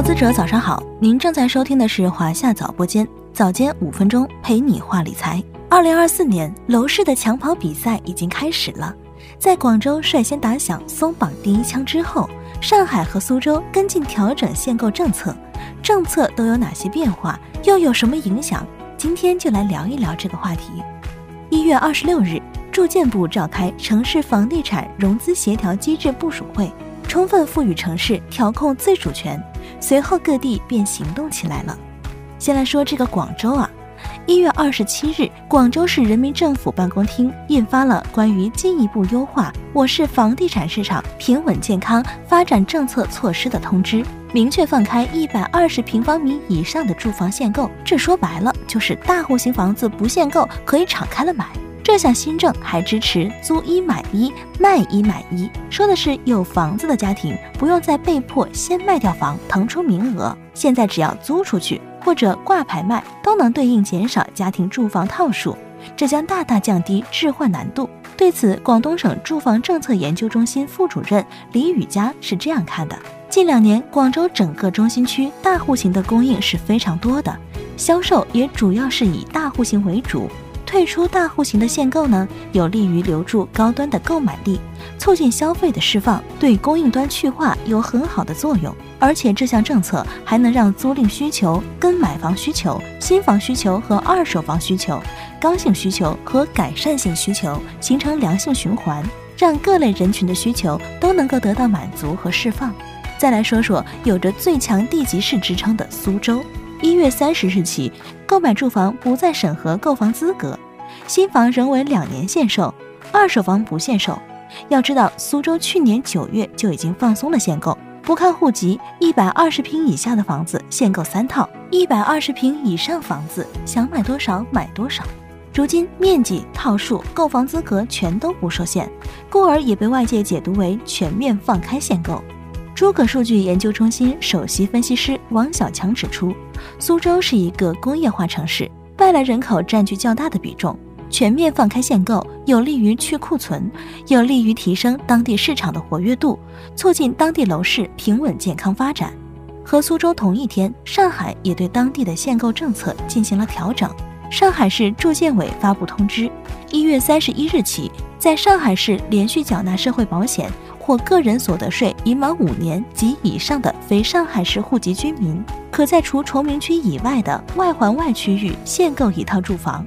投资者早上好，您正在收听的是华夏早播间，早间五分钟陪你话理财。二零二四年楼市的抢跑比赛已经开始了，在广州率先打响松绑第一枪之后，上海和苏州跟进调整限购政策，政策都有哪些变化，又有什么影响？今天就来聊一聊这个话题。一月二十六日，住建部召开城市房地产融资协调机制部署会。充分赋予城市调控自主权，随后各地便行动起来了。先来说这个广州啊，一月二十七日，广州市人民政府办公厅印发了关于进一步优化我市房地产市场平稳健康发展政策措施的通知，明确放开一百二十平方米以上的住房限购。这说白了就是大户型房子不限购，可以敞开了买。这项新政还支持租一买一、卖一买一，说的是有房子的家庭不用再被迫先卖掉房腾出名额，现在只要租出去或者挂牌卖，都能对应减少家庭住房套数，这将大大降低置换难度。对此，广东省住房政策研究中心副主任李宇佳是这样看的：近两年，广州整个中心区大户型的供应是非常多的，销售也主要是以大户型为主。退出大户型的限购呢，有利于留住高端的购买力，促进消费的释放，对供应端去化有很好的作用。而且这项政策还能让租赁需求、跟买房需求、新房需求和二手房需求、刚性需求和改善性需求形成良性循环，让各类人群的需求都能够得到满足和释放。再来说说有着最强地级市支撑的苏州。一月三十日起，购买住房不再审核购房资格，新房仍为两年限售，二手房不限售。要知道，苏州去年九月就已经放松了限购，不看户籍，一百二十平以下的房子限购三套，一百二十平以上房子想买多少买多少。如今面积、套数、购房资格全都不受限，故而也被外界解读为全面放开限购。诸葛数据研究中心首席分析师王小强指出，苏州是一个工业化城市，外来人口占据较大的比重。全面放开限购，有利于去库存，有利于提升当地市场的活跃度，促进当地楼市平稳健康发展。和苏州同一天，上海也对当地的限购政策进行了调整。上海市住建委发布通知，一月三十一日起，在上海市连续缴纳社会保险。或个人所得税已满五年及以上的非上海市户籍居民，可在除崇明区以外的外环外区域限购一套住房。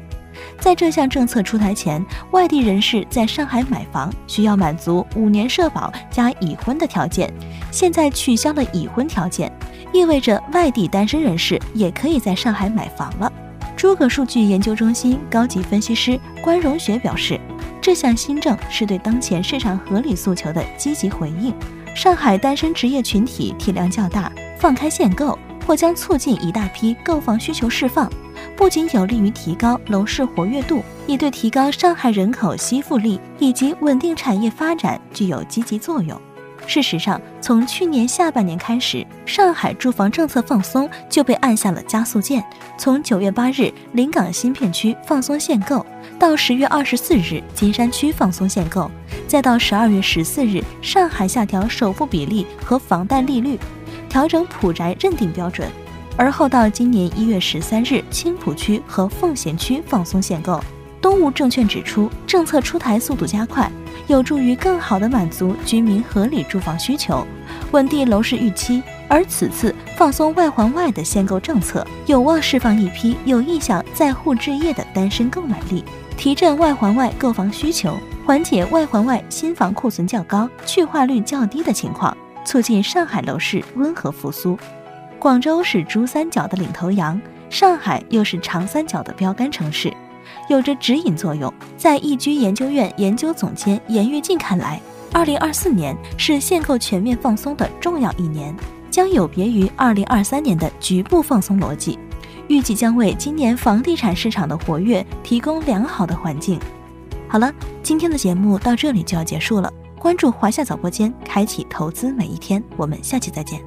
在这项政策出台前，外地人士在上海买房需要满足五年社保加已婚的条件，现在取消了已婚条件，意味着外地单身人士也可以在上海买房了。诸葛数据研究中心高级分析师关荣雪表示。这项新政是对当前市场合理诉求的积极回应。上海单身职业群体体量较大，放开限购或将促进一大批购房需求释放，不仅有利于提高楼市活跃度，也对提高上海人口吸附力以及稳定产业发展具有积极作用。事实上，从去年下半年开始，上海住房政策放松就被按下了加速键。从九月八日临港新片区放松限购，到十月二十四日金山区放松限购，再到十二月十四日上海下调首付比例和房贷利率，调整普宅认定标准，而后到今年一月十三日青浦区和奉贤区放松限购。东吴证券指出，政策出台速度加快。有助于更好地满足居民合理住房需求，稳定楼市预期。而此次放松外环外的限购政策，有望释放一批有意向在沪置业的单身购买力，提振外环外购房需求，缓解外环外新房库存较高、去化率较低的情况，促进上海楼市温和复苏。广州是珠三角的领头羊，上海又是长三角的标杆城市。有着指引作用。在易居研究院研究总监严跃进看来，二零二四年是限购全面放松的重要一年，将有别于二零二三年的局部放松逻辑，预计将为今年房地产市场的活跃提供良好的环境。好了，今天的节目到这里就要结束了。关注华夏早播间，开启投资每一天。我们下期再见。